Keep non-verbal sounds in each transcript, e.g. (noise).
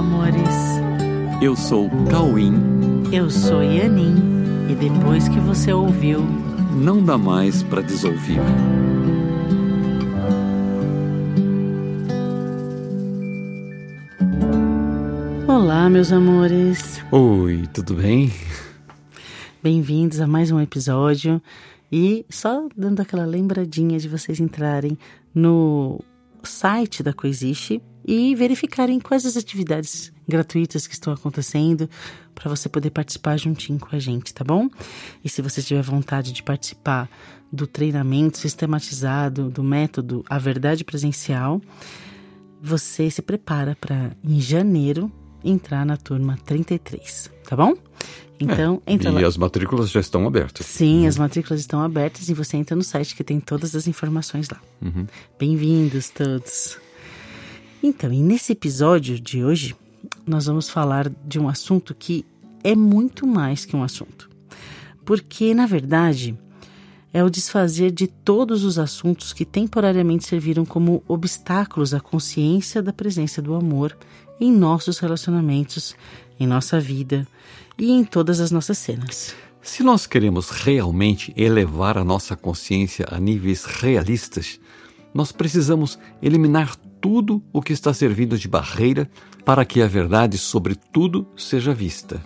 amores. Eu sou Cauim. Eu sou Yanin. E depois que você ouviu, não dá mais para desouvir. Olá, meus amores. Oi, tudo bem? Bem-vindos a mais um episódio. E só dando aquela lembradinha de vocês entrarem no site da Coexiste e verificarem quais as atividades gratuitas que estão acontecendo para você poder participar juntinho com a gente, tá bom? E se você tiver vontade de participar do treinamento sistematizado do método A Verdade Presencial, você se prepara para em janeiro entrar na turma 33, tá bom? Então, é, entra e lá. as matrículas já estão abertas. Sim, as matrículas estão abertas e você entra no site que tem todas as informações lá. Uhum. Bem-vindos todos. Então, e nesse episódio de hoje, nós vamos falar de um assunto que é muito mais que um assunto. Porque, na verdade, é o desfazer de todos os assuntos que temporariamente serviram como obstáculos à consciência da presença do amor em nossos relacionamentos, em nossa vida e em todas as nossas cenas. Se nós queremos realmente elevar a nossa consciência a níveis realistas, nós precisamos eliminar tudo o que está servindo de barreira para que a verdade sobre tudo seja vista.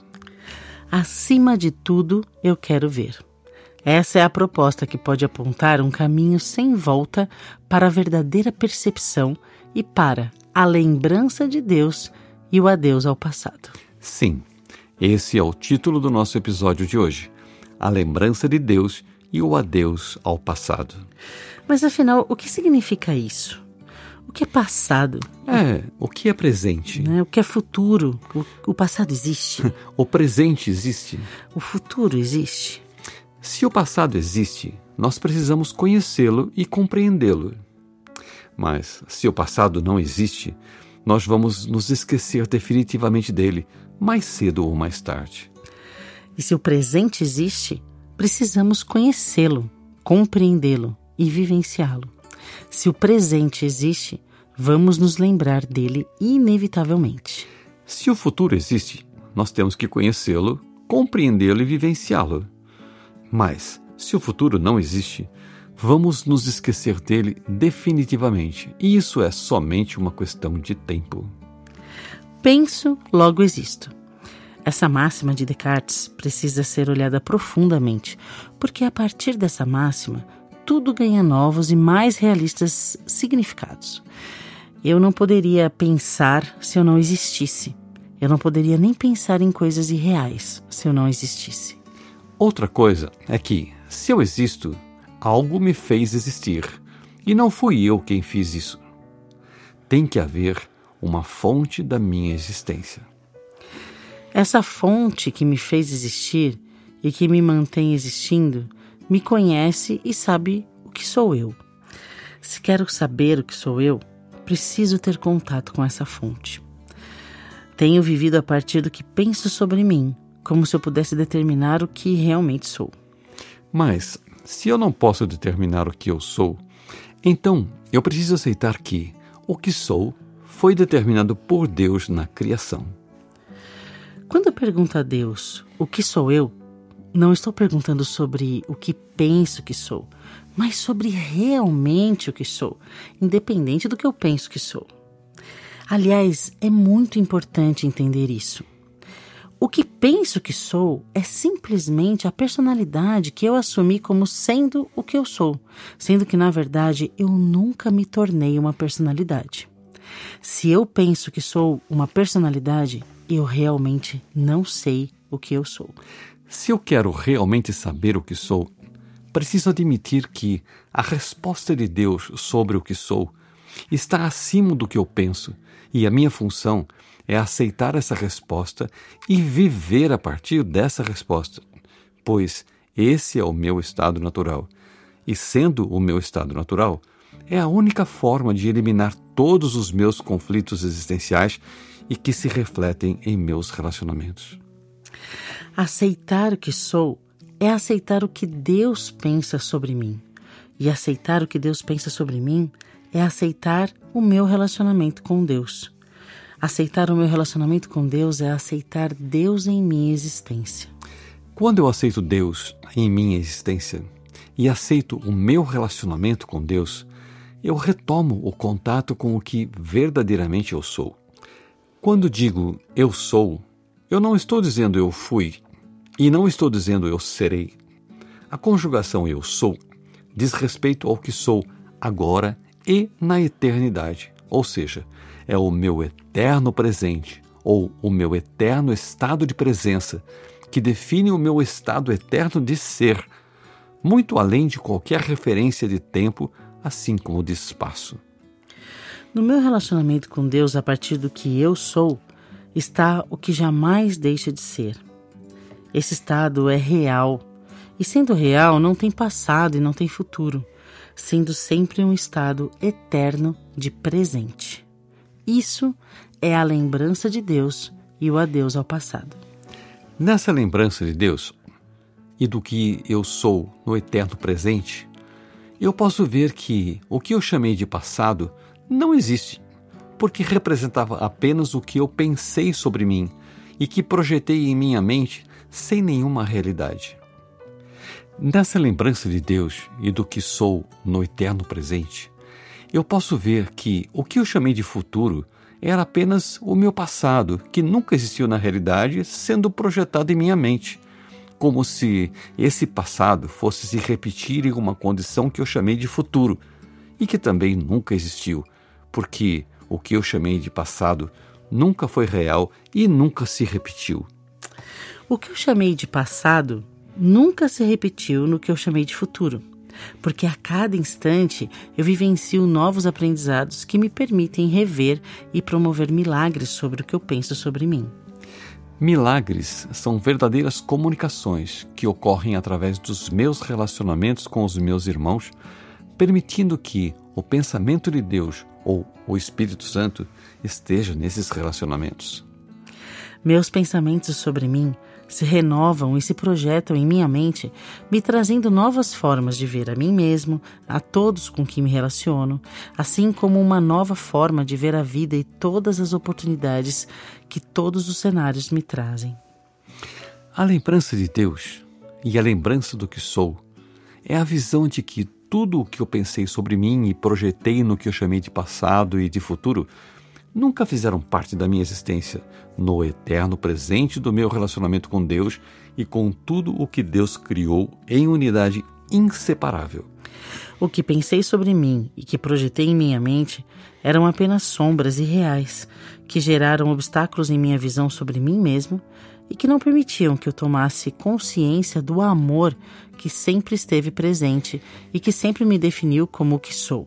Acima de tudo, eu quero ver. Essa é a proposta que pode apontar um caminho sem volta para a verdadeira percepção e para a lembrança de Deus e o adeus ao passado. Sim, esse é o título do nosso episódio de hoje: A lembrança de Deus e o adeus ao passado. Mas afinal, o que significa isso? O que é passado? É, o que é presente? Né? O que é futuro? O, o passado existe? (laughs) o presente existe? O futuro existe? Se o passado existe, nós precisamos conhecê-lo e compreendê-lo. Mas se o passado não existe, nós vamos nos esquecer definitivamente dele, mais cedo ou mais tarde. E se o presente existe, precisamos conhecê-lo, compreendê-lo e vivenciá-lo. Se o presente existe, vamos nos lembrar dele inevitavelmente. Se o futuro existe, nós temos que conhecê-lo, compreendê-lo e vivenciá-lo. Mas, se o futuro não existe, vamos nos esquecer dele definitivamente, e isso é somente uma questão de tempo. Penso, logo existo. Essa máxima de Descartes precisa ser olhada profundamente, porque a partir dessa máxima, tudo ganha novos e mais realistas significados. Eu não poderia pensar se eu não existisse. Eu não poderia nem pensar em coisas irreais se eu não existisse. Outra coisa é que, se eu existo, algo me fez existir, e não fui eu quem fiz isso. Tem que haver uma fonte da minha existência. Essa fonte que me fez existir e que me mantém existindo me conhece e sabe o que sou eu. Se quero saber o que sou eu, preciso ter contato com essa fonte. Tenho vivido a partir do que penso sobre mim, como se eu pudesse determinar o que realmente sou. Mas, se eu não posso determinar o que eu sou, então eu preciso aceitar que o que sou foi determinado por Deus na criação. Quando eu pergunto a Deus o que sou eu, não estou perguntando sobre o que penso que sou, mas sobre realmente o que sou, independente do que eu penso que sou. Aliás, é muito importante entender isso. O que penso que sou é simplesmente a personalidade que eu assumi como sendo o que eu sou, sendo que na verdade eu nunca me tornei uma personalidade. Se eu penso que sou uma personalidade, eu realmente não sei o que eu sou. Se eu quero realmente saber o que sou, preciso admitir que a resposta de Deus sobre o que sou está acima do que eu penso, e a minha função é aceitar essa resposta e viver a partir dessa resposta, pois esse é o meu estado natural. E sendo o meu estado natural, é a única forma de eliminar todos os meus conflitos existenciais e que se refletem em meus relacionamentos. Aceitar o que sou é aceitar o que Deus pensa sobre mim. E aceitar o que Deus pensa sobre mim é aceitar o meu relacionamento com Deus. Aceitar o meu relacionamento com Deus é aceitar Deus em minha existência. Quando eu aceito Deus em minha existência e aceito o meu relacionamento com Deus, eu retomo o contato com o que verdadeiramente eu sou. Quando digo eu sou, eu não estou dizendo eu fui e não estou dizendo eu serei. A conjugação eu sou diz respeito ao que sou agora e na eternidade, ou seja, é o meu eterno presente ou o meu eterno estado de presença que define o meu estado eterno de ser, muito além de qualquer referência de tempo, assim como de espaço. No meu relacionamento com Deus, a partir do que eu sou, está o que jamais deixa de ser. Esse estado é real, e sendo real, não tem passado e não tem futuro, sendo sempre um estado eterno de presente. Isso é a lembrança de Deus e o adeus ao passado. Nessa lembrança de Deus e do que eu sou no eterno presente, eu posso ver que o que eu chamei de passado não existe, porque representava apenas o que eu pensei sobre mim e que projetei em minha mente sem nenhuma realidade. Nessa lembrança de Deus e do que sou no eterno presente, eu posso ver que o que eu chamei de futuro era apenas o meu passado, que nunca existiu na realidade, sendo projetado em minha mente, como se esse passado fosse se repetir em uma condição que eu chamei de futuro e que também nunca existiu, porque o que eu chamei de passado nunca foi real e nunca se repetiu. O que eu chamei de passado nunca se repetiu no que eu chamei de futuro porque a cada instante eu vivencio novos aprendizados que me permitem rever e promover milagres sobre o que eu penso sobre mim. Milagres são verdadeiras comunicações que ocorrem através dos meus relacionamentos com os meus irmãos, permitindo que o pensamento de Deus ou o Espírito Santo esteja nesses relacionamentos. Meus pensamentos sobre mim se renovam e se projetam em minha mente, me trazendo novas formas de ver a mim mesmo, a todos com quem me relaciono, assim como uma nova forma de ver a vida e todas as oportunidades que todos os cenários me trazem. A lembrança de Deus e a lembrança do que sou é a visão de que tudo o que eu pensei sobre mim e projetei no que eu chamei de passado e de futuro nunca fizeram parte da minha existência, no eterno presente do meu relacionamento com Deus e com tudo o que Deus criou em unidade inseparável. O que pensei sobre mim e que projetei em minha mente eram apenas sombras irreais que geraram obstáculos em minha visão sobre mim mesmo e que não permitiam que eu tomasse consciência do amor que sempre esteve presente e que sempre me definiu como o que sou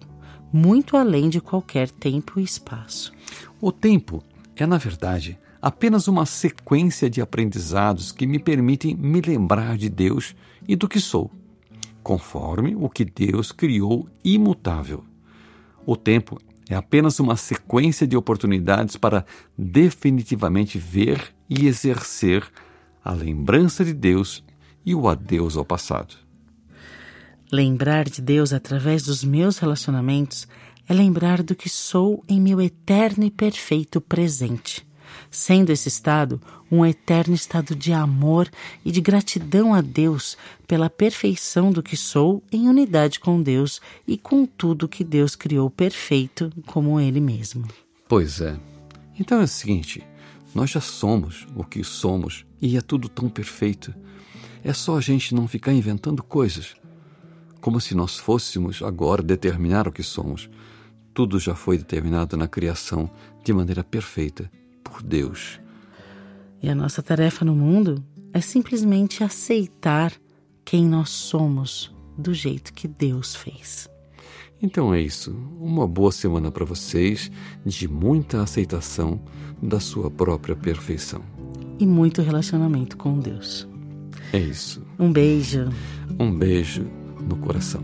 muito além de qualquer tempo e espaço. O tempo é, na verdade, apenas uma sequência de aprendizados que me permitem me lembrar de Deus e do que sou, conforme o que Deus criou imutável. O tempo é apenas uma sequência de oportunidades para definitivamente ver e exercer a lembrança de Deus e o adeus ao passado. Lembrar de Deus através dos meus relacionamentos é lembrar do que sou em meu eterno e perfeito presente, sendo esse estado um eterno estado de amor e de gratidão a Deus pela perfeição do que sou em unidade com Deus e com tudo que Deus criou perfeito como Ele mesmo. Pois é. Então é o seguinte: nós já somos o que somos e é tudo tão perfeito. É só a gente não ficar inventando coisas como se nós fôssemos agora determinar o que somos. Tudo já foi determinado na criação de maneira perfeita por Deus. E a nossa tarefa no mundo é simplesmente aceitar quem nós somos do jeito que Deus fez. Então é isso. Uma boa semana para vocês, de muita aceitação da sua própria perfeição. E muito relacionamento com Deus. É isso. Um beijo. Um beijo no coração.